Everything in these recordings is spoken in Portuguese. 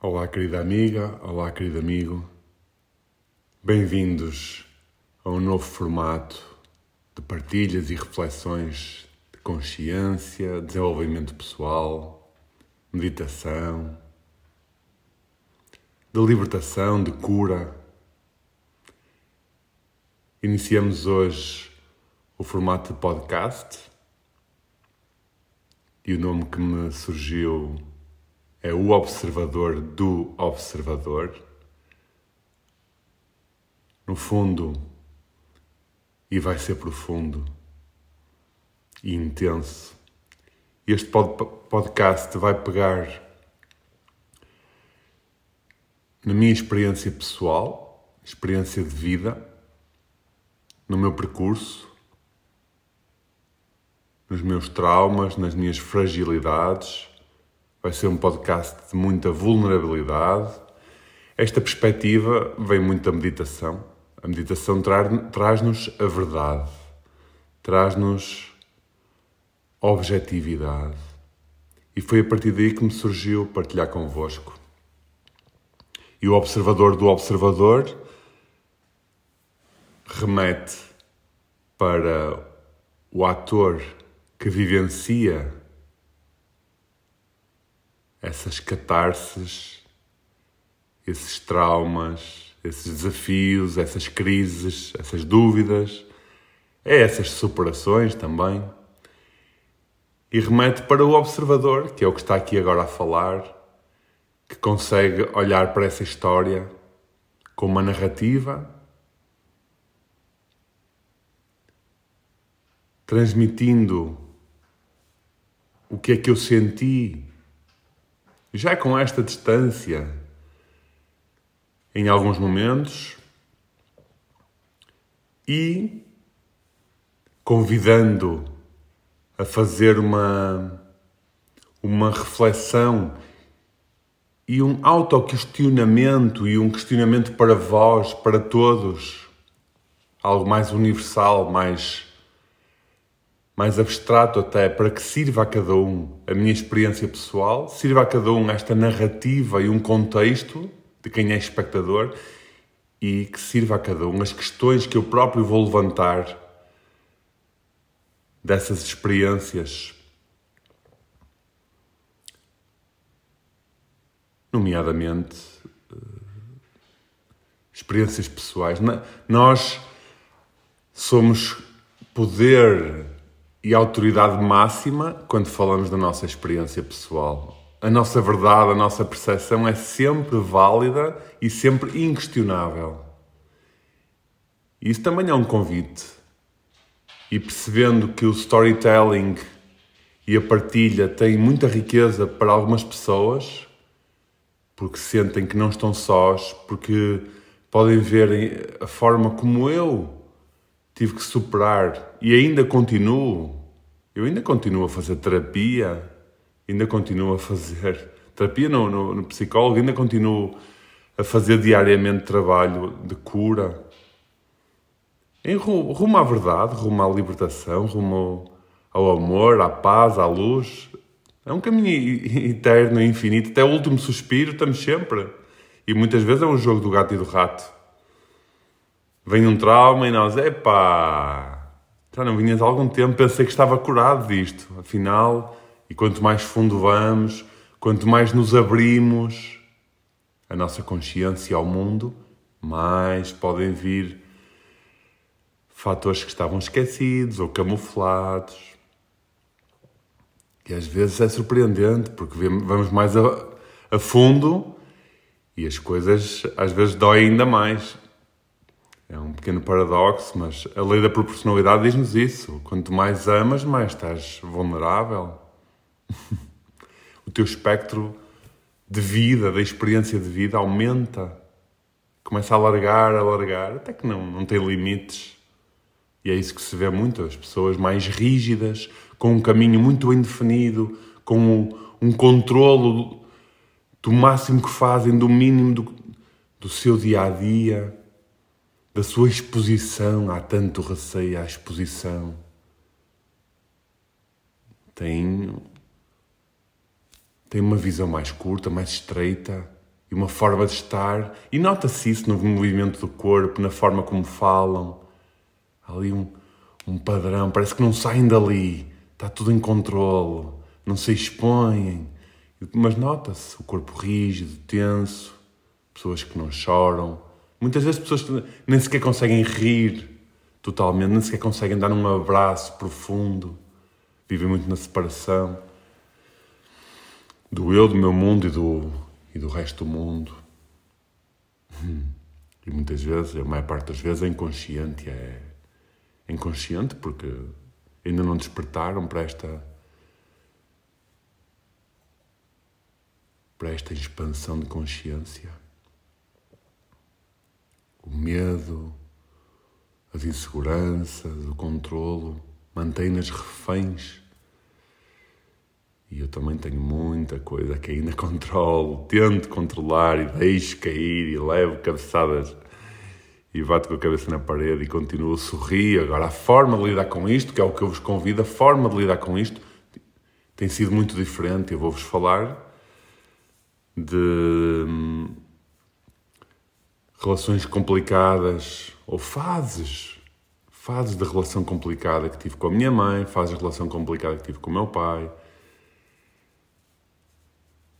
Olá, querida amiga, olá, querido amigo. Bem-vindos a um novo formato de partilhas e reflexões de consciência, desenvolvimento pessoal, meditação, de libertação, de cura. Iniciamos hoje o formato de podcast e o nome que me surgiu é o observador do observador. No fundo, e vai ser profundo e intenso. Este podcast vai pegar na minha experiência pessoal, experiência de vida, no meu percurso, nos meus traumas, nas minhas fragilidades Vai ser um podcast de muita vulnerabilidade. Esta perspectiva vem muito da meditação. A meditação traz-nos a verdade, traz-nos objetividade. E foi a partir daí que me surgiu partilhar convosco. E o observador do observador remete para o ator que vivencia essas catarses, esses traumas, esses desafios, essas crises, essas dúvidas, é essas superações também. E remete para o observador, que é o que está aqui agora a falar, que consegue olhar para essa história com uma narrativa, transmitindo o que é que eu senti já com esta distância, em alguns momentos, e convidando a fazer uma, uma reflexão e um autoquestionamento e um questionamento para vós, para todos, algo mais universal, mais mais abstrato até, para que sirva a cada um a minha experiência pessoal, sirva a cada um esta narrativa e um contexto de quem é espectador e que sirva a cada um as questões que eu próprio vou levantar dessas experiências. Nomeadamente, eh, experiências pessoais. Nós somos poder e autoridade máxima quando falamos da nossa experiência pessoal. A nossa verdade, a nossa percepção é sempre válida e sempre inquestionável. Isso também é um convite. E percebendo que o storytelling e a partilha têm muita riqueza para algumas pessoas, porque sentem que não estão sós, porque podem ver a forma como eu tive que superar e ainda continuo. Eu ainda continuo a fazer terapia, ainda continuo a fazer terapia no, no, no psicólogo, ainda continuo a fazer diariamente trabalho de cura. Em rumo, rumo à verdade, rumo à libertação, rumo ao amor, à paz, à luz. É um caminho eterno infinito. Até o último suspiro estamos sempre. E muitas vezes é um jogo do gato e do rato. Vem um trauma e nós, epá, já não vinhas há algum tempo, pensei que estava curado disto. Afinal, e quanto mais fundo vamos, quanto mais nos abrimos a nossa consciência ao mundo, mais podem vir fatores que estavam esquecidos ou camuflados. E às vezes é surpreendente, porque vamos mais a, a fundo e as coisas às vezes doem ainda mais. É um pequeno paradoxo, mas a lei da proporcionalidade diz-nos isso. Quanto mais amas, mais estás vulnerável. o teu espectro de vida, da experiência de vida, aumenta. Começa a alargar, a alargar, até que não, não tem limites. E é isso que se vê muito, as pessoas mais rígidas, com um caminho muito bem definido, com um, um controlo do máximo que fazem, do mínimo do, do seu dia a dia da sua exposição, há tanto receio à exposição. Tem, tem uma visão mais curta, mais estreita, e uma forma de estar. E nota-se isso no movimento do corpo, na forma como falam. Há ali um, um padrão, parece que não saem dali, está tudo em controle, não se expõem. Mas nota-se o corpo rígido, tenso, pessoas que não choram. Muitas vezes pessoas que nem sequer conseguem rir totalmente, nem sequer conseguem dar um abraço profundo, vivem muito na separação do eu, do meu mundo e do, e do resto do mundo. E muitas vezes, a maior parte das vezes, é inconsciente. É inconsciente porque ainda não despertaram para esta. para esta expansão de consciência. O medo, as inseguranças, o controlo mantém-nas reféns e eu também tenho muita coisa que ainda controlo, tento controlar e deixo cair e levo cabeçadas e bato com a cabeça na parede e continuo a sorrir. Agora, a forma de lidar com isto, que é o que eu vos convido, a forma de lidar com isto tem sido muito diferente. Eu vou-vos falar de hum, relações complicadas ou fases, fases de relação complicada que tive com a minha mãe, fases de relação complicada que tive com o meu pai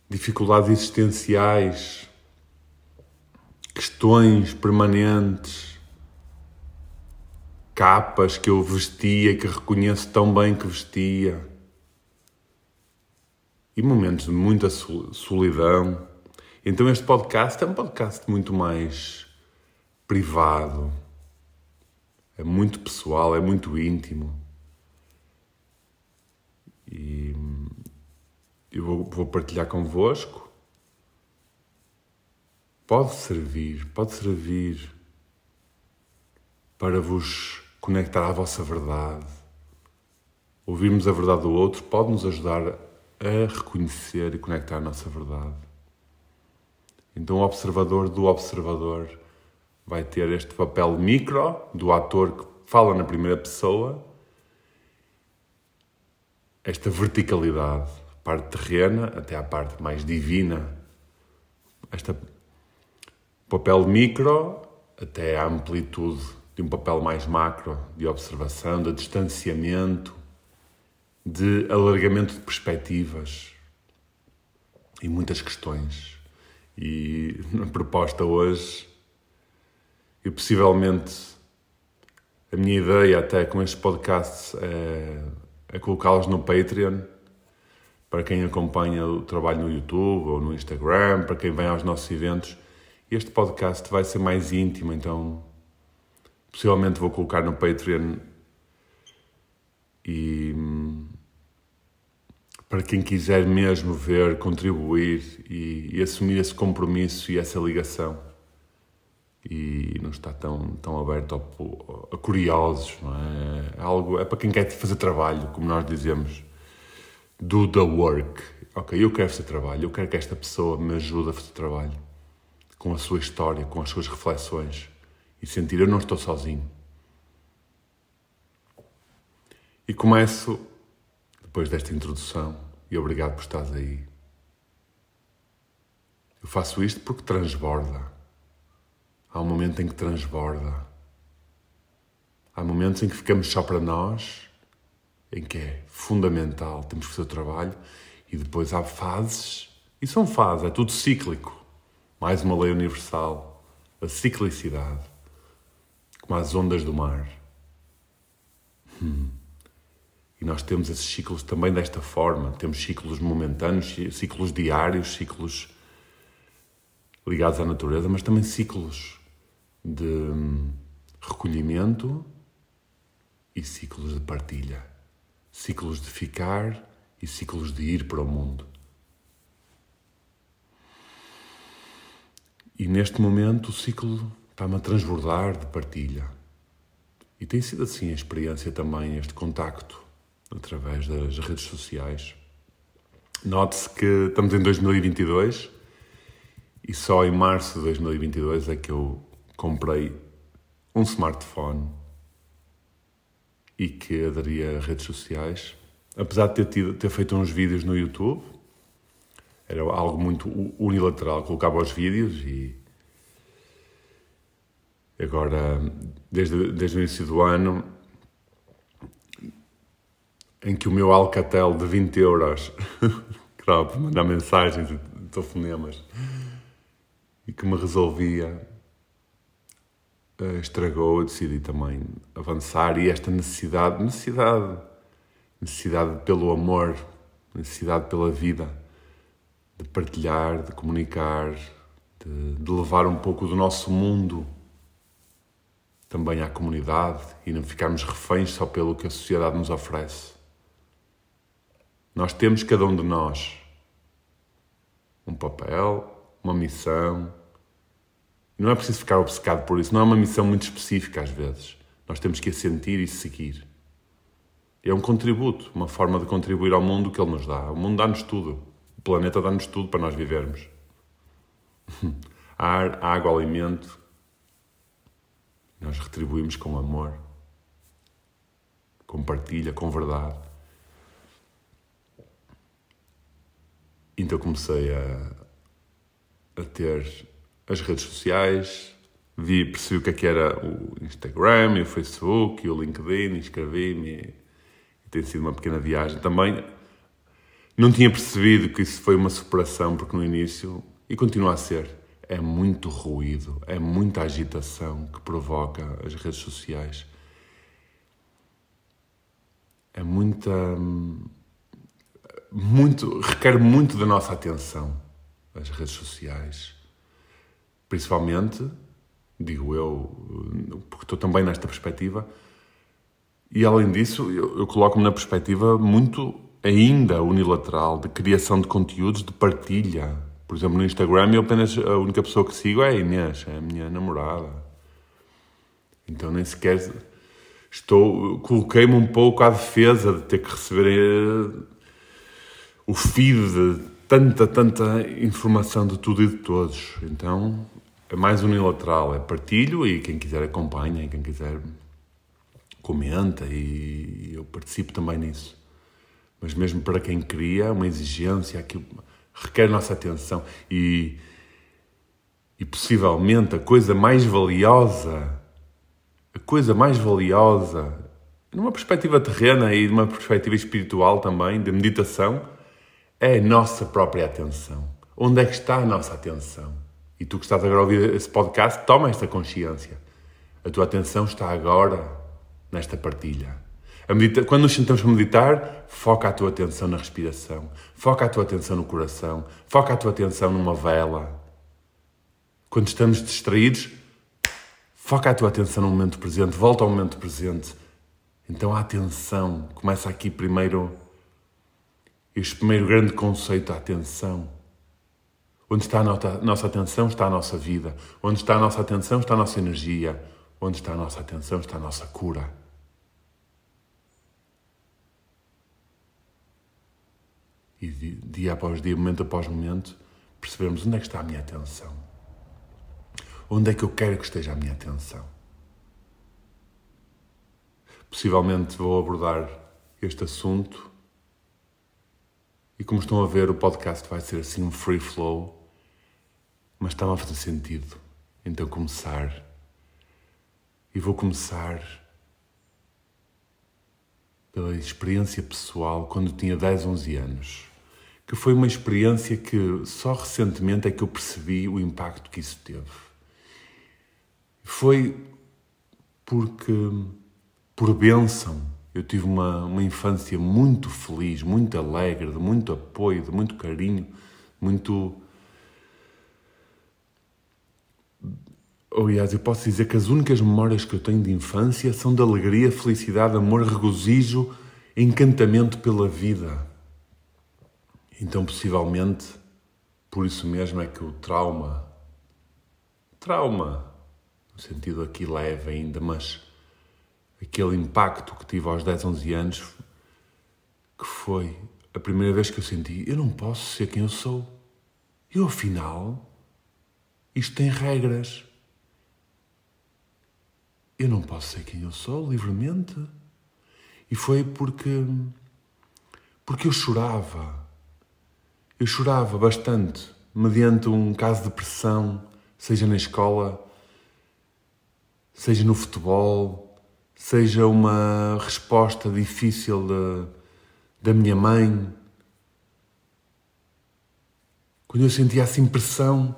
dificuldades existenciais, questões permanentes, capas que eu vestia, que reconheço tão bem que vestia, e momentos de muita solidão. Então, este podcast é um podcast muito mais privado, é muito pessoal, é muito íntimo. E eu vou, vou partilhar convosco. Pode servir, pode servir para vos conectar à vossa verdade. Ouvirmos a verdade do outro pode nos ajudar a reconhecer e conectar a nossa verdade. Então, o observador do observador vai ter este papel micro do ator que fala na primeira pessoa, esta verticalidade parte terrena até à parte mais divina. Este papel micro até à amplitude de um papel mais macro, de observação, de distanciamento, de alargamento de perspectivas e muitas questões. E na proposta hoje, e possivelmente a minha ideia até com este podcast é, é colocá-los no Patreon para quem acompanha o trabalho no YouTube ou no Instagram, para quem vem aos nossos eventos. Este podcast vai ser mais íntimo, então possivelmente vou colocar no Patreon e para quem quiser mesmo ver, contribuir e, e, assumir esse compromisso e essa ligação e não está tão, tão aberto a, curiosos, não é? é? Algo, é para quem quer fazer trabalho, como nós dizemos do the work. Ok, eu quero fazer trabalho, eu quero que esta pessoa me ajude a fazer trabalho com a sua história, com as suas reflexões e sentir eu não estou sozinho. E começo, depois desta introdução, e obrigado por estares aí. Eu faço isto porque transborda. Há um momento em que transborda. Há momentos em que ficamos só para nós em que é fundamental, temos que fazer o trabalho, e depois há fases, e são fases, é tudo cíclico. Mais uma lei universal, a ciclicidade, como as ondas do mar. Hum. E nós temos esses ciclos também desta forma. Temos ciclos momentâneos, ciclos diários, ciclos ligados à natureza, mas também ciclos de hum, recolhimento e ciclos de partilha ciclos de ficar e ciclos de ir para o mundo. E neste momento o ciclo está-me a transbordar de partilha. E tem sido assim a experiência também, este contacto através das redes sociais. Note-se que estamos em 2022 e só em março de 2022 é que eu comprei um smartphone e que aderia a redes sociais. Apesar de ter, tido, ter feito uns vídeos no YouTube, Era algo muito unilateral. Colocava os vídeos e. Agora, desde, desde o início do ano, em que o meu Alcatel de 20 euros, claro, para mandar mensagens e telefonemas, e que me resolvia, eh, estragou, eu decidi também avançar e esta necessidade, necessidade, necessidade pelo amor, necessidade pela vida, de partilhar, de comunicar, de, de levar um pouco do nosso mundo também à comunidade e não ficarmos reféns só pelo que a sociedade nos oferece. Nós temos, cada um de nós, um papel, uma missão. Não é preciso ficar obcecado por isso, não é uma missão muito específica às vezes. Nós temos que a sentir e seguir. É um contributo, uma forma de contribuir ao mundo que ele nos dá. O mundo dá-nos tudo. O planeta dá-nos tudo para nós vivermos. Ar, água, alimento. Nós retribuímos com amor, com partilha, com verdade. Então comecei a, a ter as redes sociais, vi, percebi o que é que era o Instagram e o Facebook e o LinkedIn, inscrevi-me e, e tem sido uma pequena viagem. Também não tinha percebido que isso foi uma superação, porque no início, e continua a ser, é muito ruído, é muita agitação que provoca as redes sociais. É muita hum, muito, requer muito da nossa atenção, as redes sociais. Principalmente, digo eu, porque estou também nesta perspectiva, e além disso, eu, eu coloco-me na perspectiva muito ainda unilateral de criação de conteúdos, de partilha. Por exemplo, no Instagram, eu apenas a única pessoa que sigo é a Inês, é a minha namorada. Então nem sequer estou, coloquei-me um pouco à defesa de ter que receber o feed de tanta, tanta informação de tudo e de todos. Então é mais unilateral, é partilho e quem quiser acompanha, e quem quiser comenta e eu participo também nisso. Mas mesmo para quem cria, é uma exigência, aquilo requer nossa atenção e, e possivelmente a coisa mais valiosa, a coisa mais valiosa, numa perspectiva terrena e numa perspectiva espiritual também, de meditação, a nossa própria atenção. Onde é que está a nossa atenção? E tu que estás agora a ouvir esse podcast, toma esta consciência. A tua atenção está agora nesta partilha. Medita... Quando nos sentamos para meditar, foca a tua atenção na respiração, foca a tua atenção no coração, foca a tua atenção numa vela. Quando estamos distraídos, foca a tua atenção no momento presente, volta ao momento presente. Então a atenção começa aqui primeiro este primeiro grande conceito, a atenção. Onde está a nossa atenção está a nossa vida. Onde está a nossa atenção está a nossa energia. Onde está a nossa atenção está a nossa cura. E dia após dia, momento após momento, percebemos onde é que está a minha atenção. Onde é que eu quero que esteja a minha atenção. Possivelmente vou abordar este assunto e como estão a ver, o podcast vai ser assim um free flow, mas está-me a fazer sentido. Então começar. E vou começar pela experiência pessoal quando tinha 10, 11 anos. Que foi uma experiência que só recentemente é que eu percebi o impacto que isso teve. Foi porque, por bênção, eu tive uma, uma infância muito feliz, muito alegre, de muito apoio, de muito carinho, muito. Aliás, eu posso dizer que as únicas memórias que eu tenho de infância são de alegria, felicidade, amor, regozijo, encantamento pela vida. Então, possivelmente, por isso mesmo é que o trauma, trauma, no sentido aqui leve ainda, mas aquele impacto que tive aos 10, 11 anos, que foi a primeira vez que eu senti: eu não posso ser quem eu sou. Eu, afinal, isto tem regras. Eu não posso ser quem eu sou livremente. E foi porque. porque eu chorava. Eu chorava bastante, mediante um caso de pressão, seja na escola, seja no futebol, seja uma resposta difícil da, da minha mãe. Quando eu sentia assim pressão,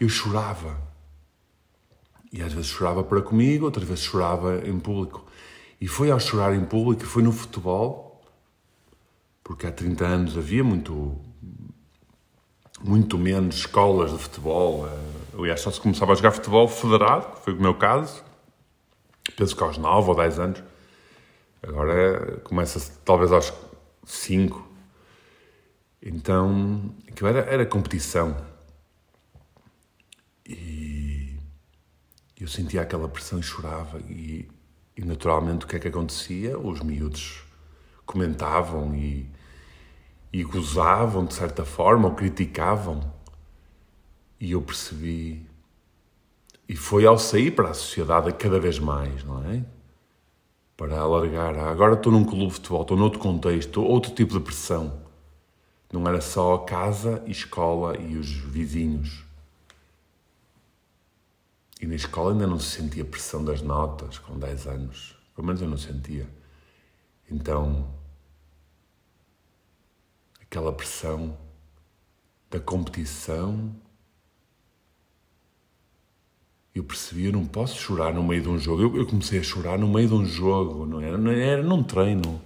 eu chorava. E às vezes chorava para comigo, outras vezes chorava em público. E foi ao chorar em público, foi no futebol, porque há 30 anos havia muito, muito menos escolas de futebol. Eh, aliás, só se começava a jogar futebol federado, que foi o meu caso, penso que aos 9 ou 10 anos. Agora começa talvez aos 5. Então, aquilo era, era competição. E eu sentia aquela pressão e chorava. E, e naturalmente o que é que acontecia? Os miúdos comentavam e e gozavam de certa forma ou criticavam. E eu percebi. E foi ao sair para a sociedade cada vez mais, não é? Para alargar. Agora estou num clube de futebol, estou noutro contexto, outro tipo de pressão. Não era só casa, escola e os vizinhos. E na escola ainda não se sentia pressão das notas, com 10 anos. Pelo menos eu não sentia. Então, aquela pressão da competição. Eu percebi, eu não posso chorar no meio de um jogo. Eu, eu comecei a chorar no meio de um jogo, não era, não era num treino,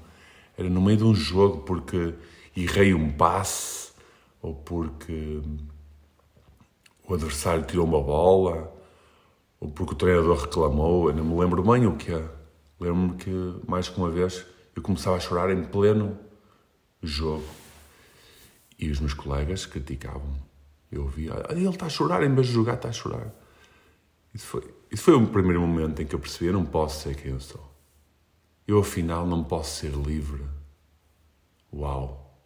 era no meio de um jogo porque errei um passe ou porque o adversário tirou uma bola ou porque o treinador reclamou. Eu não me lembro bem o que é. Lembro-me que mais que uma vez eu começava a chorar em pleno jogo. E os meus colegas criticavam. Eu ouvia, ah, ele está a chorar, em vez de jogar, está a chorar. Isso foi, isso foi o primeiro momento em que eu percebi: eu não posso ser quem eu sou. Eu, afinal, não posso ser livre. Uau!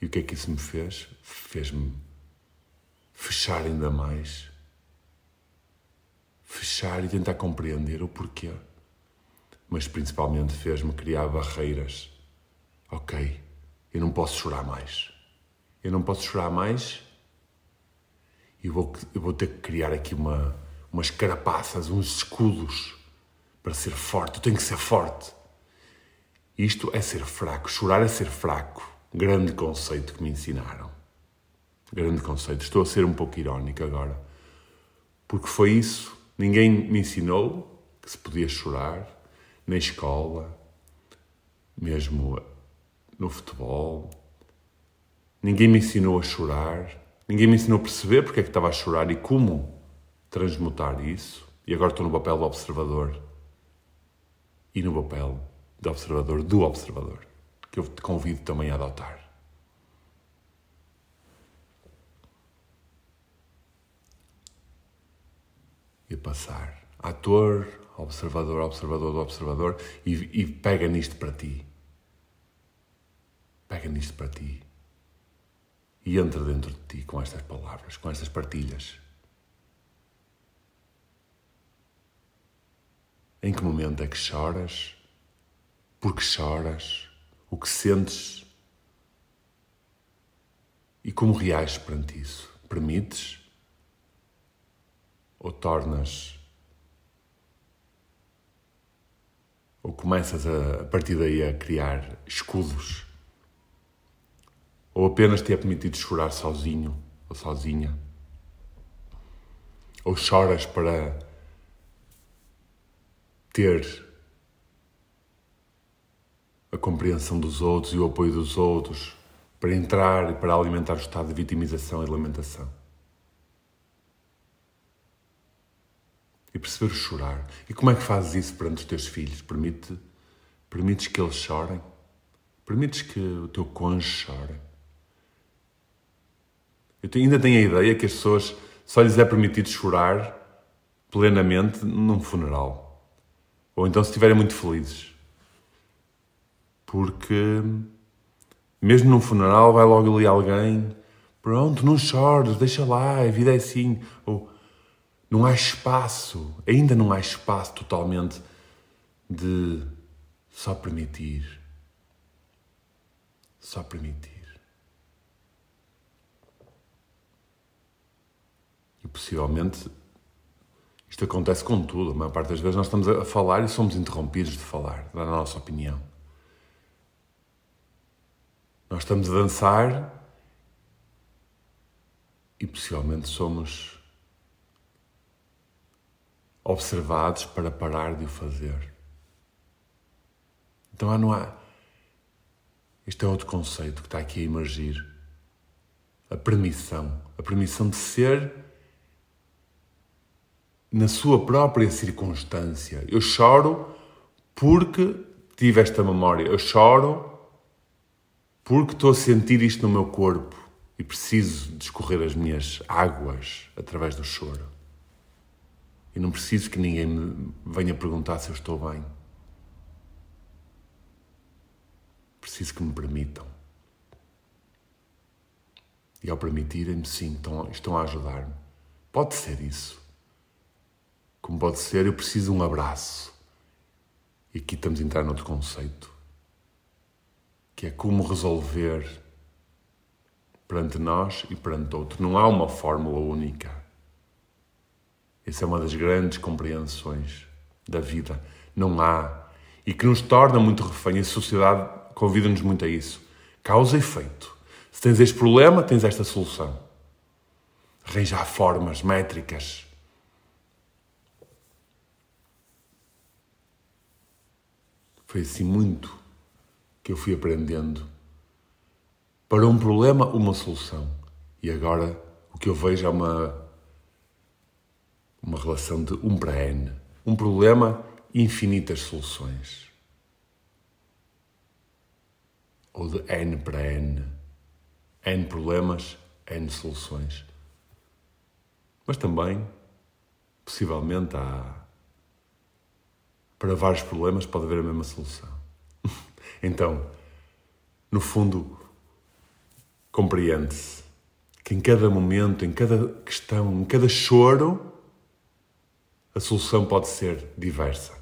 E o que é que isso me fez? Fez-me fechar ainda mais. Fechar e tentar compreender o porquê. Mas principalmente fez-me criar barreiras. Ok, eu não posso chorar mais. Eu não posso chorar mais. Eu vou, eu vou ter que criar aqui uma, umas carapaças, uns escudos para ser forte. Eu tenho que ser forte. Isto é ser fraco. Chorar é ser fraco. Grande conceito que me ensinaram. Grande conceito. Estou a ser um pouco irónico agora. Porque foi isso. Ninguém me ensinou que se podia chorar na escola, mesmo no futebol. Ninguém me ensinou a chorar. Ninguém me ensinou a perceber porque é que estava a chorar e como transmutar isso. E agora estou no papel do observador. E no papel do observador do observador, que eu te convido também a adotar. E passar. Ator, observador, observador do observador, e, e pega nisto para ti. Pega nisto para ti e entra dentro de ti com estas palavras, com estas partilhas. Em que momento é que choras? Por que choras? O que sentes? E como reages perante isso? Permites? Ou tornas? Ou começas a, a partir daí a criar escudos? Ou apenas te é permitido chorar sozinho ou sozinha? Ou choras para ter a compreensão dos outros e o apoio dos outros, para entrar e para alimentar o estado de vitimização e lamentação? E perceber o chorar. E como é que fazes isso perante os teus filhos? Permite, permites que eles chorem? Permites que o teu cônjuge chore? Eu ainda tenho a ideia que as pessoas só lhes é permitido chorar plenamente num funeral. Ou então se estiverem muito felizes. Porque mesmo num funeral vai logo ali alguém, pronto, não chores, deixa lá, a vida é assim. Ou não há espaço, ainda não há espaço totalmente de só permitir. Só permitir. Possivelmente isto acontece com tudo. A maior parte das vezes nós estamos a falar e somos interrompidos de falar, da nossa opinião. Nós estamos a dançar e possivelmente somos observados para parar de o fazer. Então não há. Este é outro conceito que está aqui a emergir. A permissão. A permissão de ser na sua própria circunstância. Eu choro porque tive esta memória. Eu choro porque estou a sentir isto no meu corpo e preciso discorrer as minhas águas através do choro. E não preciso que ninguém me venha perguntar se eu estou bem. Preciso que me permitam. E ao permitirem-me, sim, estão a ajudar-me. Pode ser isso. Como pode ser, eu preciso de um abraço. E aqui estamos a entrar noutro conceito, que é como resolver perante nós e perante outro. Não há uma fórmula única. Essa é uma das grandes compreensões da vida. Não há. E que nos torna muito refém. A sociedade convida-nos muito a isso. Causa e efeito. Se tens este problema, tens esta solução. Arranjar formas métricas Foi assim muito que eu fui aprendendo. Para um problema, uma solução. E agora o que eu vejo é uma, uma relação de um para N. Um problema, infinitas soluções. Ou de N para N. N problemas, N soluções. Mas também, possivelmente, há para vários problemas pode haver a mesma solução. então, no fundo, compreende-se que em cada momento, em cada questão, em cada choro, a solução pode ser diversa.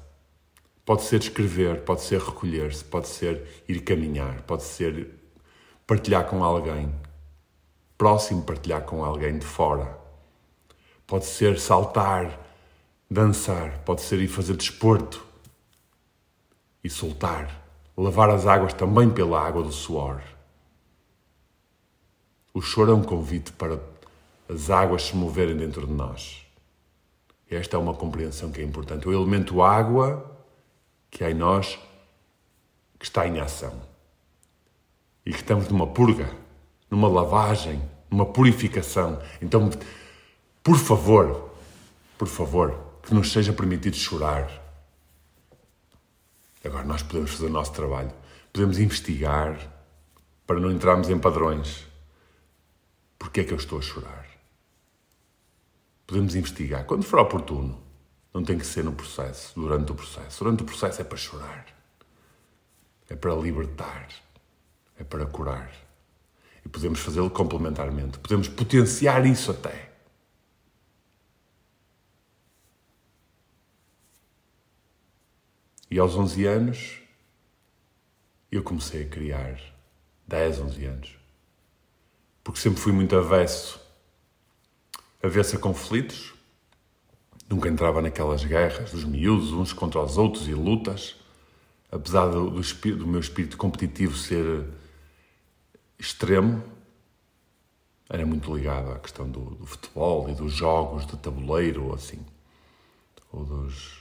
Pode ser escrever, pode ser recolher-se, pode ser ir caminhar, pode ser partilhar com alguém próximo, partilhar com alguém de fora. Pode ser saltar, dançar, pode ser ir fazer desporto, e soltar, lavar as águas também pela água do suor. O choro é um convite para as águas se moverem dentro de nós. Esta é uma compreensão que é importante. O elemento água que há em nós que está em ação. E que estamos numa purga, numa lavagem, numa purificação. Então, por favor, por favor, que nos seja permitido chorar Agora, nós podemos fazer o nosso trabalho. Podemos investigar para não entrarmos em padrões. Porquê é que eu estou a chorar? Podemos investigar quando for oportuno. Não tem que ser no processo, durante o processo. Durante o processo é para chorar. É para libertar. É para curar. E podemos fazê-lo complementarmente. Podemos potenciar isso até. E aos 11 anos, eu comecei a criar. 10, 11 anos. Porque sempre fui muito avesso. Avesso a conflitos. Nunca entrava naquelas guerras dos miúdos, uns contra os outros e lutas. Apesar do, do, do meu espírito competitivo ser extremo, era muito ligado à questão do, do, futebol e dos jogos de tabuleiro ou assim, ou dos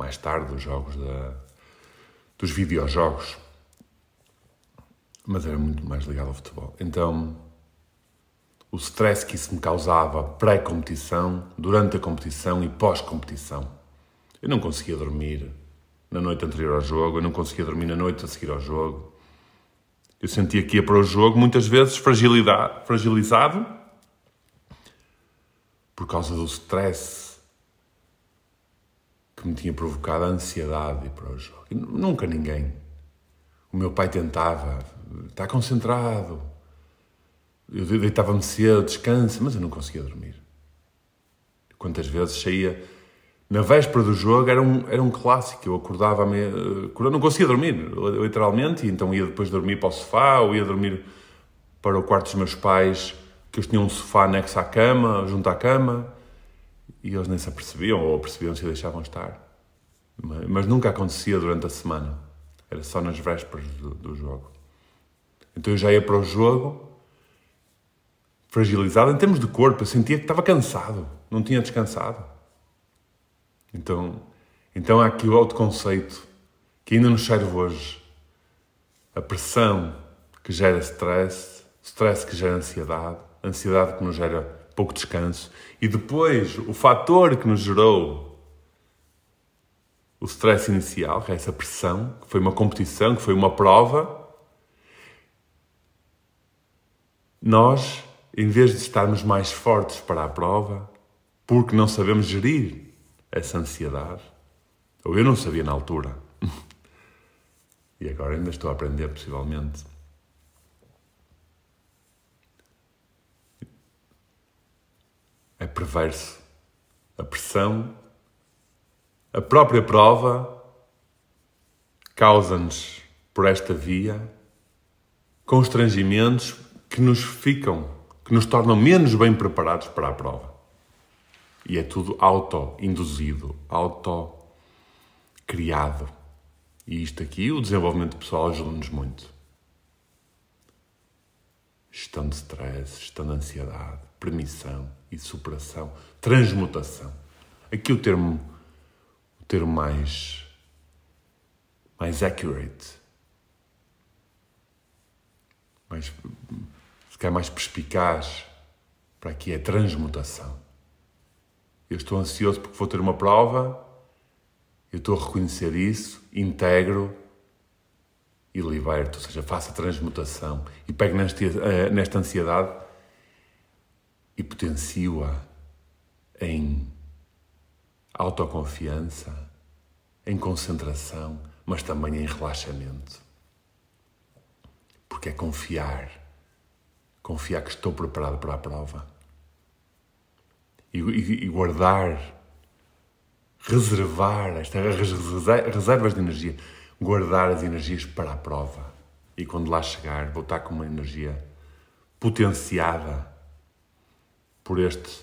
mais tarde, os jogos da, dos videojogos. Mas era muito mais ligado ao futebol. Então, o stress que isso me causava pré-competição, durante a competição e pós-competição. Eu não conseguia dormir na noite anterior ao jogo, eu não conseguia dormir na noite a seguir ao jogo. Eu sentia que ia para o jogo muitas vezes fragilizado por causa do stress que me tinha provocado a ansiedade para o jogo. Nunca ninguém. O meu pai tentava, está concentrado. Eu deitava-me cedo, descansa, mas eu não conseguia dormir. Quantas vezes saía na véspera do jogo, era um, era um clássico. Eu acordava, meia, eu não conseguia dormir, literalmente, e então ia depois dormir para o sofá ou ia dormir para o quarto dos meus pais que eles tinham um sofá anexo à cama, junto à cama, e eles nem se apercebiam, ou percebiam-se e deixavam estar. Mas, mas, nunca acontecia durante a semana. Era só nas vésperas do, do jogo. Então eu já ia para o jogo fragilizado em termos de corpo. Eu sentia que estava cansado, não tinha descansado. Então, então há aqui o autoconceito que ainda nos serve hoje. A pressão que gera stress, stress que gera ansiedade, ansiedade que nos gera pouco descanso e depois o fator que nos gerou o stress inicial, que é essa pressão, que foi uma competição, que foi uma prova, nós, em vez de estarmos mais fortes para a prova, porque não sabemos gerir essa ansiedade, ou eu não sabia na altura, e agora ainda estou a aprender, possivelmente. É perverso. A pressão, a própria prova, causa-nos, por esta via, constrangimentos que nos ficam, que nos tornam menos bem preparados para a prova. E é tudo auto-induzido, auto-criado. E isto aqui, o desenvolvimento pessoal ajuda-nos muito. Gestão de stress, gestão de ansiedade, permissão e superação, transmutação. Aqui o termo, o termo mais, mais accurate, mais, se calhar mais perspicaz para aqui é transmutação. Eu estou ansioso porque vou ter uma prova eu estou a reconhecer isso, integro e liberto, ou seja, faço a transmutação e pego nesta, eh, nesta ansiedade e potencio-a em autoconfiança, em concentração, mas também em relaxamento. Porque é confiar, confiar que estou preparado para a prova e, e, e guardar reservar estas reservas de energia, guardar as energias para a prova. E quando lá chegar, vou estar com uma energia potenciada por este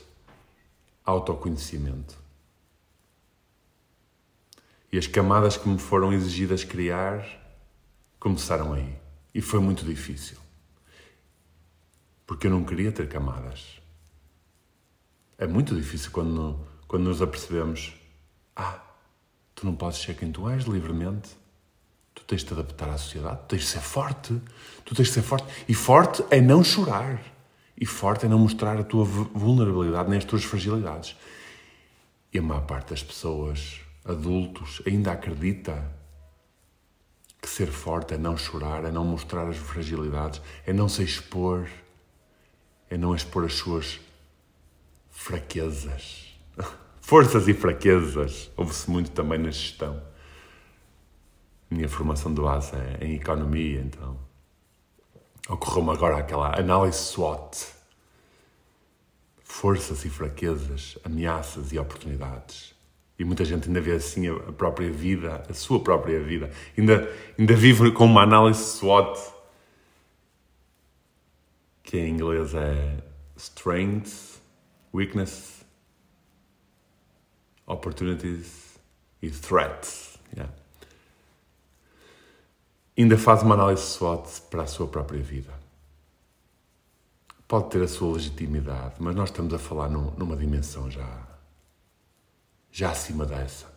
autoconhecimento. E as camadas que me foram exigidas criar começaram aí. E foi muito difícil. Porque eu não queria ter camadas. É muito difícil quando, quando nos apercebemos ah, tu não podes ser quem tu és livremente. Tu tens de te adaptar à sociedade, tu tens de ser forte. Tu tens de ser forte. E forte é não chorar. E forte é não mostrar a tua vulnerabilidade nem as tuas fragilidades. E a maior parte das pessoas, adultos, ainda acredita que ser forte é não chorar, é não mostrar as fragilidades, é não se expor, é não expor as suas fraquezas. Forças e fraquezas. Houve-se muito também na gestão. Minha formação do base é em economia, então. Ocorreu-me agora aquela análise SWOT. Forças e fraquezas, ameaças e oportunidades. E muita gente ainda vê assim a própria vida, a sua própria vida. Ainda, ainda vive com uma análise SWOT, que em inglês é Strengths, Weakness opportunities e threats. Yeah. Ainda faz uma análise SWOT para a sua própria vida. Pode ter a sua legitimidade, mas nós estamos a falar num, numa dimensão já, já acima dessa.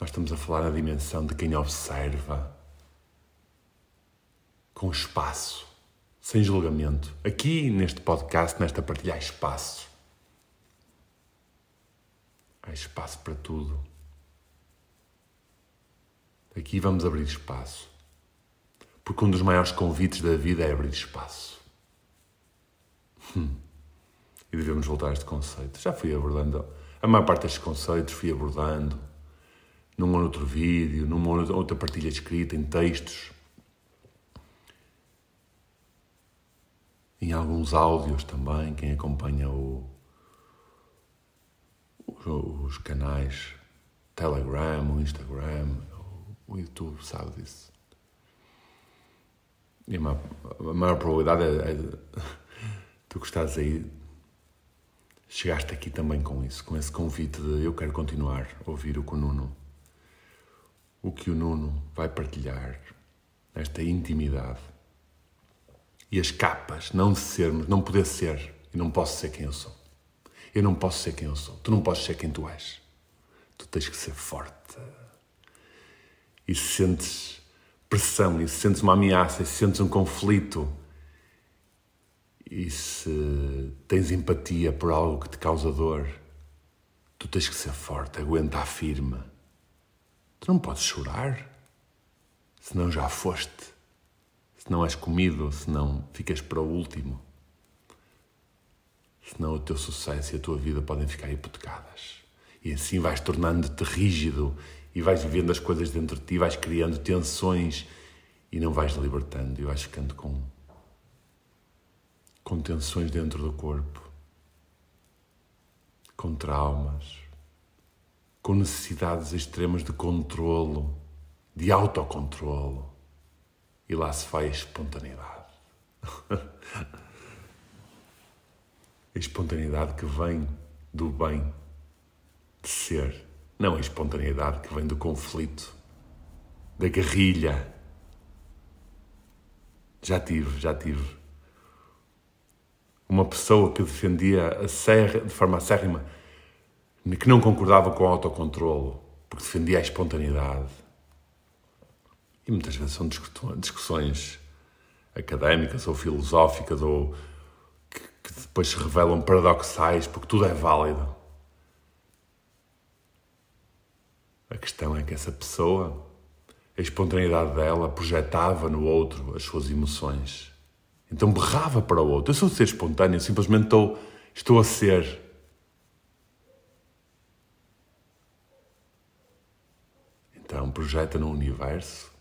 Nós estamos a falar na dimensão de quem observa com espaço, sem julgamento. Aqui neste podcast, nesta partilha, há espaço. Há espaço para tudo. Aqui vamos abrir espaço. Porque um dos maiores convites da vida é abrir espaço. Hum. E devemos voltar a este conceito. Já fui abordando. A maior parte destes conceitos fui abordando num ou outro vídeo, numa outra partilha escrita, em textos. Em alguns áudios também, quem acompanha o, os canais Telegram, o Instagram, o YouTube sabe disso. E a maior, probabilidade é, é, Tu que estás aí, chegaste aqui também com isso, com esse convite de eu quero continuar a ouvir o que o Nuno, o que o Nuno vai partilhar, esta intimidade. E as capas, não de sermos, não poder ser, e não posso ser quem eu sou. Eu não posso ser quem eu sou. Tu não podes ser quem tu és. Tu tens que ser forte. E se sentes pressão, e se sentes uma ameaça, e se sentes um conflito, e se tens empatia por algo que te causa dor, tu tens que ser forte, aguentar firme. Tu não podes chorar, senão já foste, se não és comido, senão ficas para o último. Senão o teu sucesso e a tua vida podem ficar hipotecadas. E assim vais tornando-te rígido e vais vivendo as coisas dentro de ti, vais criando tensões e não vais libertando e vais ficando com com tensões dentro do corpo, com traumas, com necessidades extremas de controlo, de autocontrolo. E lá se vai a espontaneidade. a espontaneidade que vem do bem de ser, não a espontaneidade que vem do conflito, da guerrilha. Já tive, já tive uma pessoa que defendia a serra, de forma acérrima, que não concordava com o autocontrolo, porque defendia a espontaneidade. E muitas vezes são discussões académicas ou filosóficas ou que, que depois se revelam paradoxais, porque tudo é válido. A questão é que essa pessoa, a espontaneidade dela, projetava no outro as suas emoções então berrava para o outro. Eu sou ser espontâneo, simplesmente estou, estou a ser. Então projeta no universo,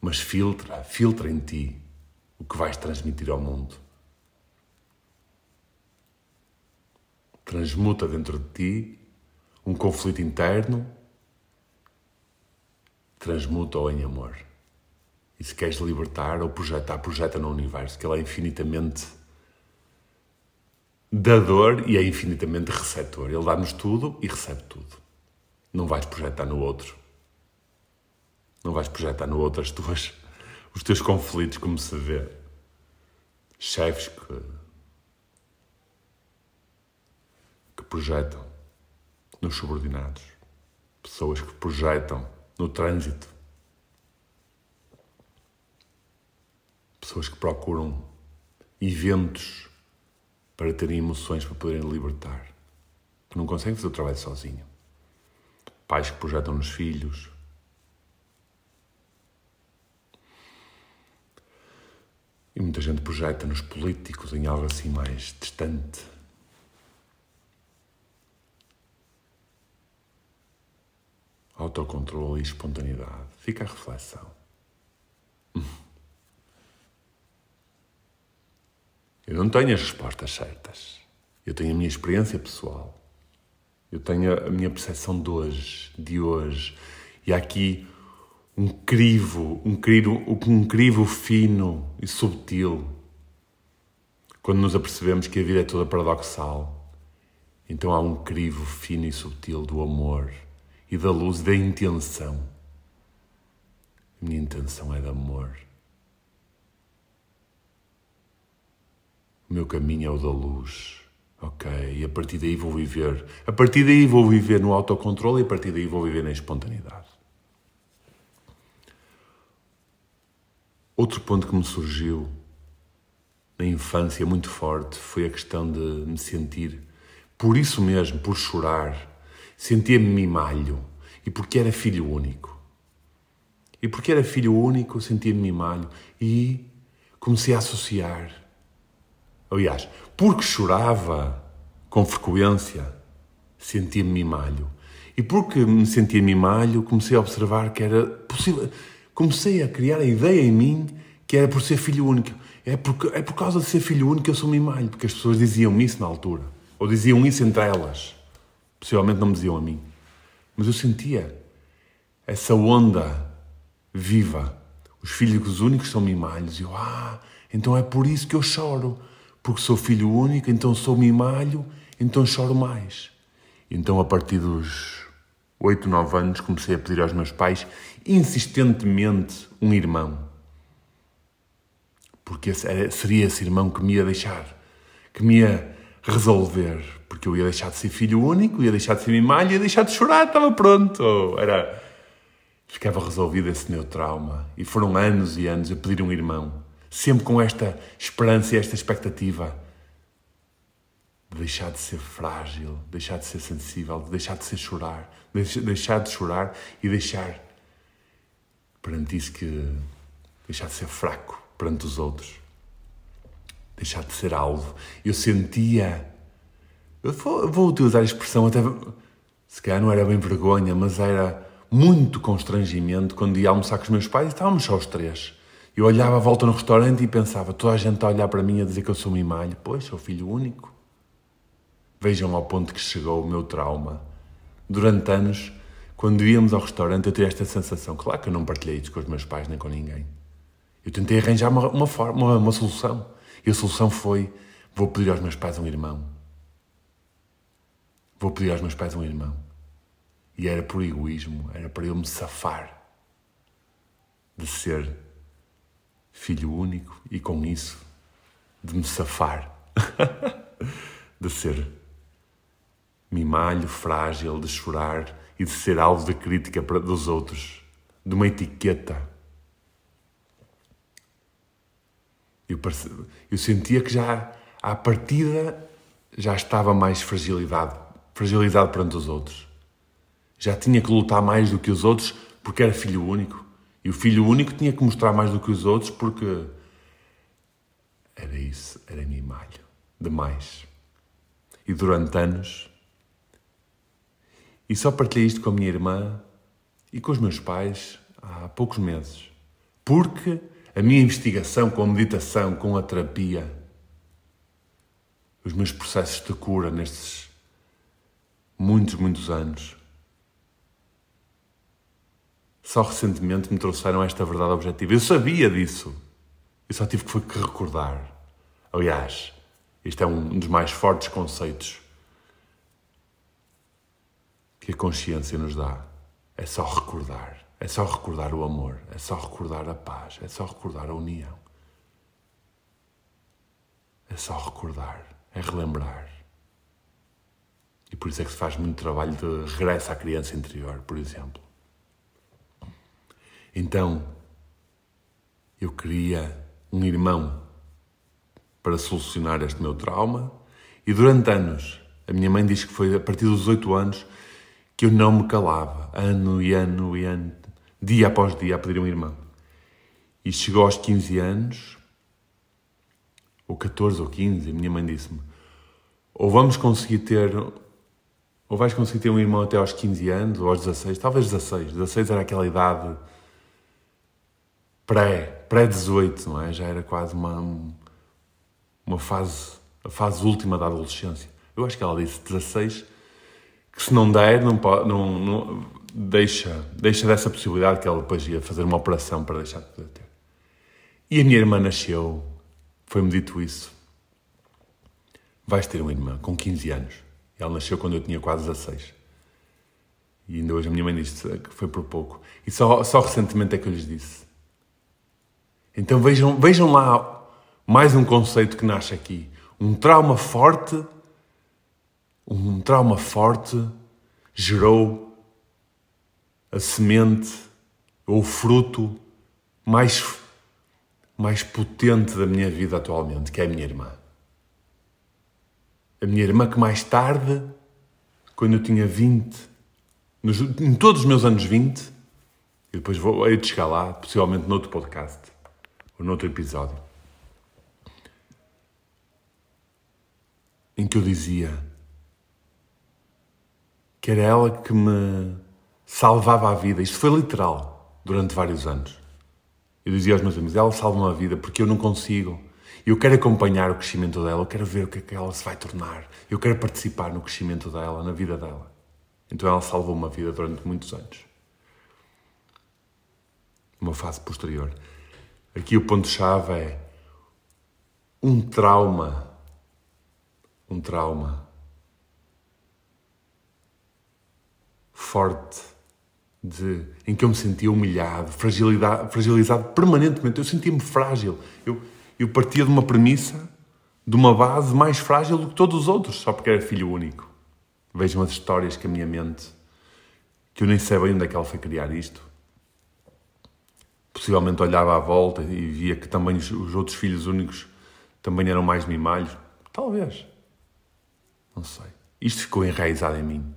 mas filtra, filtra em ti o que vais transmitir ao mundo. Transmuta dentro de ti um conflito interno, transmuta-o em amor. E se queres libertar ou projetar, projeta no universo, que ele é infinitamente dador e é infinitamente receptor. Ele dá-nos tudo e recebe tudo. Não vais projetar no outro. Não vais projetar no outro as tuas, os teus conflitos, como se vê. Chefes que, que projetam nos subordinados. Pessoas que projetam no trânsito. pessoas que procuram eventos para terem emoções para poderem libertar, que não conseguem fazer o trabalho sozinho. Pais que projetam nos filhos. E muita gente projeta nos políticos em algo assim mais distante. Autocontrole e espontaneidade. Fica a reflexão. Eu não tenho as respostas certas. Eu tenho a minha experiência pessoal. Eu tenho a minha percepção de hoje, de hoje. E há aqui um crivo, um crivo, um crivo fino e subtil. Quando nos apercebemos que a vida é toda paradoxal, então há um crivo fino e subtil do amor e da luz da intenção. A minha intenção é de amor. O meu caminho é o da luz. Ok, e a partir daí vou viver. A partir daí vou viver no autocontrole e a partir daí vou viver na espontaneidade. Outro ponto que me surgiu na infância muito forte foi a questão de me sentir, por isso mesmo, por chorar, sentia-me mimalho. E porque era filho único. E porque era filho único, sentia-me mimalho. E comecei a associar Aliás, porque chorava com frequência, sentia-me mimalho. E porque me sentia mimalho, comecei a observar que era possível. Comecei a criar a ideia em mim que era por ser filho único. É, porque, é por causa de ser filho único que eu sou mimalho, porque as pessoas diziam-me isso na altura. Ou diziam isso entre elas. Possivelmente não me diziam a mim. Mas eu sentia essa onda viva. Os filhos únicos são mimalhos. E eu, ah, então é por isso que eu choro porque sou filho único, então sou mimalho, então choro mais. Então, a partir dos 8, 9 anos, comecei a pedir aos meus pais insistentemente um irmão. Porque seria esse irmão que me ia deixar, que me ia resolver. Porque eu ia deixar de ser filho único, ia deixar de ser mimalho, ia deixar de chorar, estava pronto. Era. Ficava resolvido esse meu trauma. E foram anos e anos a pedir um irmão. Sempre com esta esperança e esta expectativa de deixar de ser frágil, deixar de ser sensível, de deixar de ser chorar, deixar de chorar e deixar perante isso que deixar de ser fraco perante os outros, deixar de ser alvo. Eu sentia, eu vou, vou utilizar a expressão até, se calhar não era bem vergonha, mas era muito constrangimento quando ia almoçar com os meus pais e estávamos só os três. Eu olhava à volta no restaurante e pensava, toda a gente está a olhar para mim a dizer que eu sou mimalho. Pois, sou filho único. Vejam ao ponto que chegou o meu trauma. Durante anos, quando íamos ao restaurante, eu tinha esta sensação. Claro que eu não partilhei isso com os meus pais nem com ninguém. Eu tentei arranjar uma, uma forma, uma, uma solução. E a solução foi: vou pedir aos meus pais um irmão. Vou pedir aos meus pais um irmão. E era por egoísmo, era para eu me safar de ser filho único e com isso de me safar de ser mimalho, frágil, de chorar e de ser alvo de crítica dos outros, de uma etiqueta. Eu, eu sentia que já, à partida, já estava mais fragilidade, fragilidade perante os outros. Já tinha que lutar mais do que os outros porque era filho único. E o filho único tinha que mostrar mais do que os outros porque era isso, era mimalho, demais. E durante anos e só partilhei isto com a minha irmã e com os meus pais há poucos meses. Porque a minha investigação com a meditação, com a terapia, os meus processos de cura nestes muitos, muitos anos, só recentemente me trouxeram esta verdade objetiva. Eu sabia disso. Eu só tive que recordar. Aliás, este é um dos mais fortes conceitos que a consciência nos dá é só recordar. É só recordar o amor, é só recordar a paz, é só recordar a união. É só recordar, é relembrar. E por isso é que se faz muito trabalho de regresso à criança interior, por exemplo. Então, eu queria um irmão para solucionar este meu trauma e durante anos, a minha mãe diz que foi a partir dos oito anos que eu não me calava, ano e ano e ano, dia após dia, a pedir um irmão. E chegou aos 15 anos, ou 14 ou 15, a minha mãe disse-me: ou vamos conseguir ter, ou vais conseguir ter um irmão até aos 15 anos, ou aos 16, talvez 16. 16 era aquela idade pré, pré-18, não é? Já era quase uma, uma fase, a fase última da adolescência. Eu acho que ela disse 16 que se não der, não, pode, não, não, deixa, deixa dessa possibilidade que ela depois ia fazer uma operação para deixar de poder ter. E a minha irmã nasceu, foi-me dito isso. Vais ter uma irmã com 15 anos. Ela nasceu quando eu tinha quase 16. E ainda hoje a minha mãe disse que foi por pouco. E só, só recentemente é que eu lhes disse. Então vejam, vejam lá mais um conceito que nasce aqui. Um trauma forte um trauma forte gerou a semente ou o fruto mais, mais potente da minha vida atualmente, que é a minha irmã. A minha irmã que mais tarde, quando eu tinha 20, nos, em todos os meus anos 20, e depois vou aí de chegar lá, possivelmente noutro podcast, ou noutro episódio, em que eu dizia que era ela que me salvava a vida. Isto foi literal durante vários anos. Eu dizia aos meus amigos: ela salva-me a vida porque eu não consigo. Eu quero acompanhar o crescimento dela, eu quero ver o que é que ela se vai tornar. Eu quero participar no crescimento dela, na vida dela. Então ela salvou uma vida durante muitos anos. Uma fase posterior. Aqui o ponto-chave é um trauma um trauma forte de, em que eu me sentia humilhado, fragilizado permanentemente. Eu sentia-me frágil. Eu, eu partia de uma premissa, de uma base mais frágil do que todos os outros, só porque era filho único. Vejam as histórias que a minha mente, que eu nem sei bem onde é que ela foi criar isto. Possivelmente olhava à volta e via que também os, os outros filhos únicos também eram mais mimalhos. Talvez. Não sei. Isto ficou enraizado em mim.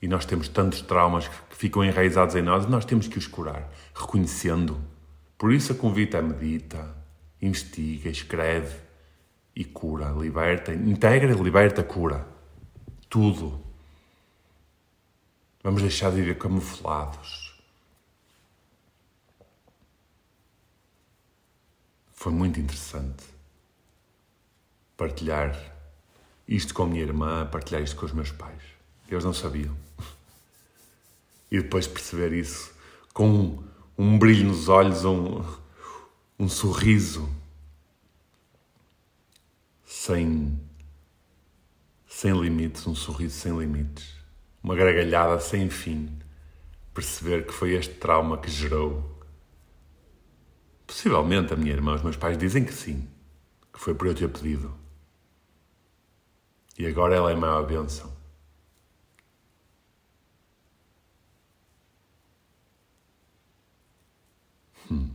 E nós temos tantos traumas que ficam enraizados em nós e nós temos que os curar, reconhecendo. Por isso a convite é medita, investiga, escreve e cura, liberta, integra, liberta, cura. Tudo. Vamos deixar de viver camuflados. Foi muito interessante partilhar isto com a minha irmã, partilhar isto com os meus pais. Eles não sabiam. E depois perceber isso com um, um brilho nos olhos, um, um sorriso sem, sem limites, um sorriso sem limites, uma gargalhada sem fim. Perceber que foi este trauma que gerou. Possivelmente a minha irmã, os meus pais dizem que sim, que foi por eu ter pedido. E agora ela é a maior bênção. Hum,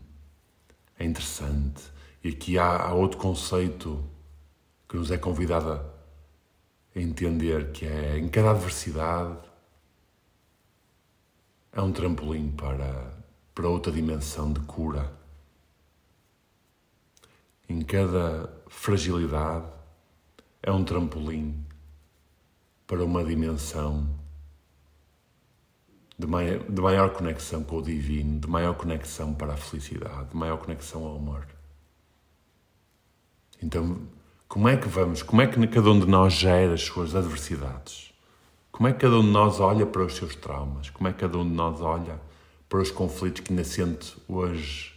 é interessante. E aqui há, há outro conceito que nos é convidado a entender, que é em cada adversidade é um trampolim para, para outra dimensão de cura. Em cada fragilidade é um trampolim para uma dimensão de maior, de maior conexão com o divino, de maior conexão para a felicidade, de maior conexão ao amor. Então, como é que vamos, como é que cada um de nós gera as suas adversidades? Como é que cada um de nós olha para os seus traumas? Como é que cada um de nós olha para os conflitos que ainda sente hoje?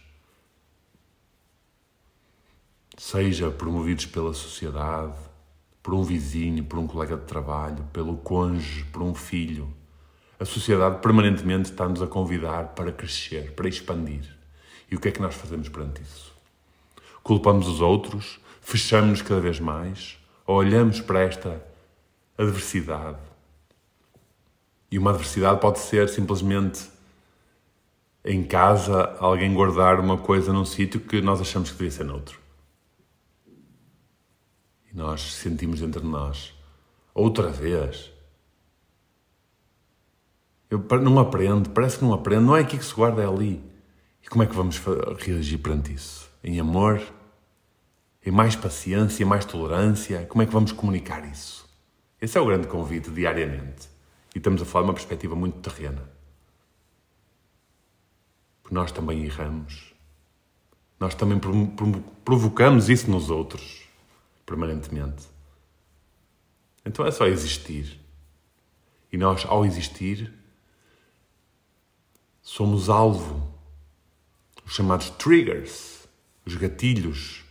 Seja promovidos pela sociedade, por um vizinho, por um colega de trabalho, pelo cônjuge, por um filho. A sociedade permanentemente está-nos a convidar para crescer, para expandir. E o que é que nós fazemos perante isso? Culpamos os outros? Fechamos-nos cada vez mais? Ou olhamos para esta adversidade? E uma adversidade pode ser simplesmente em casa alguém guardar uma coisa num sítio que nós achamos que devia ser noutro nós sentimos dentro de nós. Outra vez. Eu não aprendo, parece que não aprendo, não é aqui que se guarda, é ali. E como é que vamos reagir perante isso? Em amor? Em mais paciência, mais tolerância? Como é que vamos comunicar isso? Esse é o grande convite diariamente. E estamos a falar de uma perspectiva muito terrena. Porque nós também erramos. Nós também provocamos isso nos outros permanentemente. Então é só existir. E nós, ao existir, somos alvo. Os chamados triggers, os gatilhos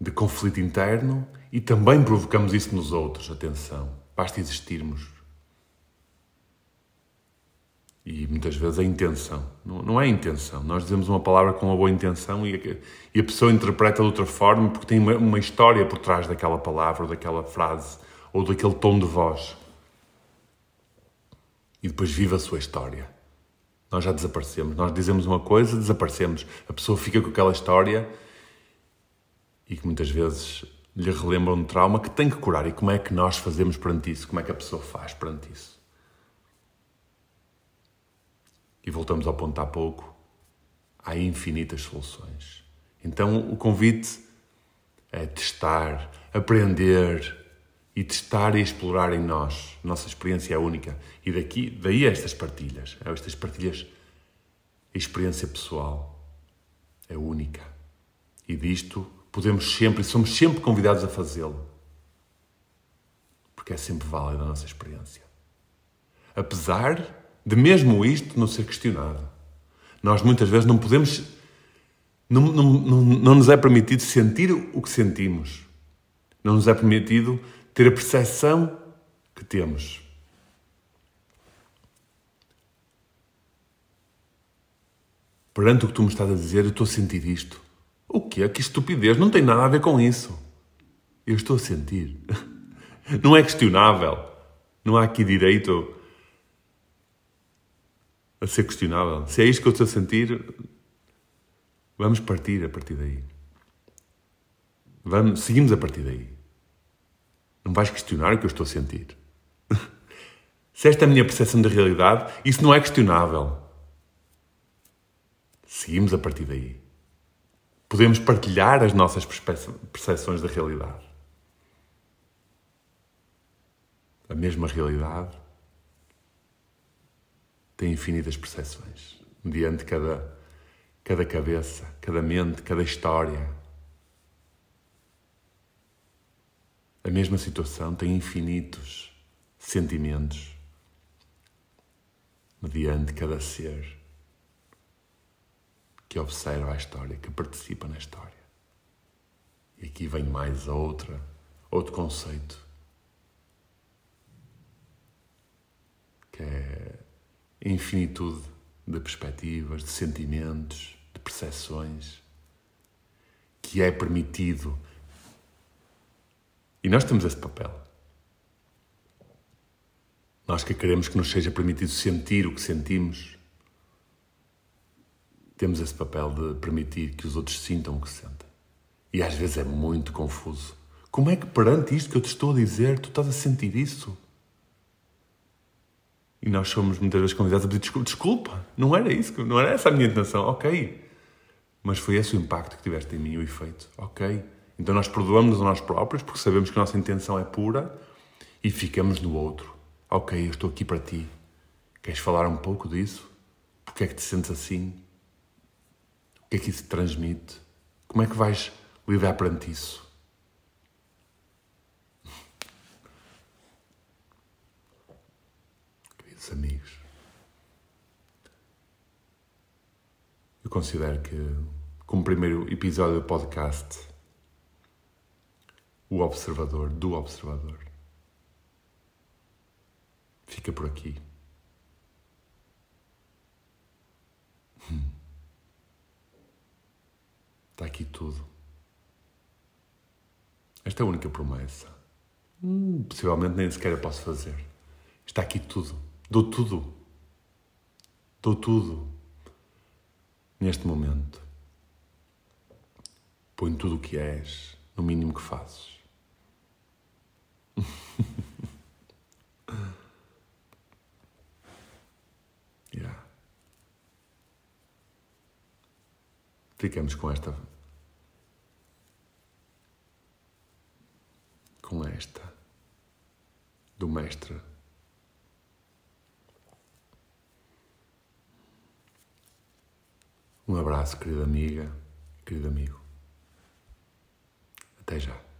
de conflito interno e também provocamos isso nos outros. Atenção, basta existirmos. E muitas vezes a intenção. Não, não é intenção. Nós dizemos uma palavra com uma boa intenção e a, e a pessoa interpreta de outra forma porque tem uma, uma história por trás daquela palavra, ou daquela frase, ou daquele tom de voz. E depois vive a sua história. Nós já desaparecemos. Nós dizemos uma coisa, desaparecemos. A pessoa fica com aquela história e que muitas vezes lhe relembra um trauma que tem que curar. E como é que nós fazemos perante isso? Como é que a pessoa faz perante isso? E voltamos ao ponto há pouco. Há infinitas soluções. Então o convite é testar, aprender e testar e explorar em nós. Nossa experiência é única. E daqui, daí estas partilhas. Estas partilhas, a experiência pessoal é única. E disto podemos sempre, somos sempre convidados a fazê-lo. Porque é sempre válida a nossa experiência. Apesar de mesmo isto não ser questionado. Nós muitas vezes não podemos, Não, não, não, não nos é permitido sentir o que sentimos. Não nos é permitido ter a percepção que temos. Perante o que tu me estás a dizer, eu estou a sentir isto. O que é? Que estupidez! Não tem nada a ver com isso. Eu estou a sentir. Não é questionável. Não há aqui direito a ser questionável. Se é isto que eu estou a sentir, vamos partir a partir daí. Vamos, seguimos a partir daí. Não vais questionar o que eu estou a sentir. Se esta é a minha percepção da realidade, isso não é questionável. Seguimos a partir daí. Podemos partilhar as nossas percepções da realidade. A mesma realidade tem infinitas percepções, mediante cada, cada cabeça, cada mente, cada história. A mesma situação tem infinitos sentimentos, mediante cada ser que observa a história, que participa na história. E aqui vem mais outra, outro conceito, que é a infinitude de perspectivas, de sentimentos, de percepções, que é permitido. E nós temos esse papel. Nós que queremos que nos seja permitido sentir o que sentimos, temos esse papel de permitir que os outros sintam o que sentem. E às vezes é muito confuso. Como é que perante isto que eu te estou a dizer, tu estás a sentir isso? E nós somos muitas vezes convidados a pedir desculpa. Desculpa, não era isso, não era essa a minha intenção. Ok. Mas foi esse o impacto que tiveste em mim, o efeito. Ok. Então nós perdoamos-nos a nós próprios porque sabemos que a nossa intenção é pura e ficamos no outro. Ok, eu estou aqui para ti. Queres falar um pouco disso? Porque é que te sentes assim? que é que isso te transmite? Como é que vais lidar perante isso? Queridos amigos, eu considero que, como primeiro episódio do podcast, o observador do observador fica por aqui. Hum. Está aqui tudo. Esta é a única promessa. Hum, possivelmente nem sequer a posso fazer. Está aqui tudo. Dou tudo. Dou tudo. Neste momento. Põe tudo o que és no mínimo que fazes. yeah. Ficamos com esta. Com esta. Do mestre. Um abraço, querida amiga, querido amigo. Até já.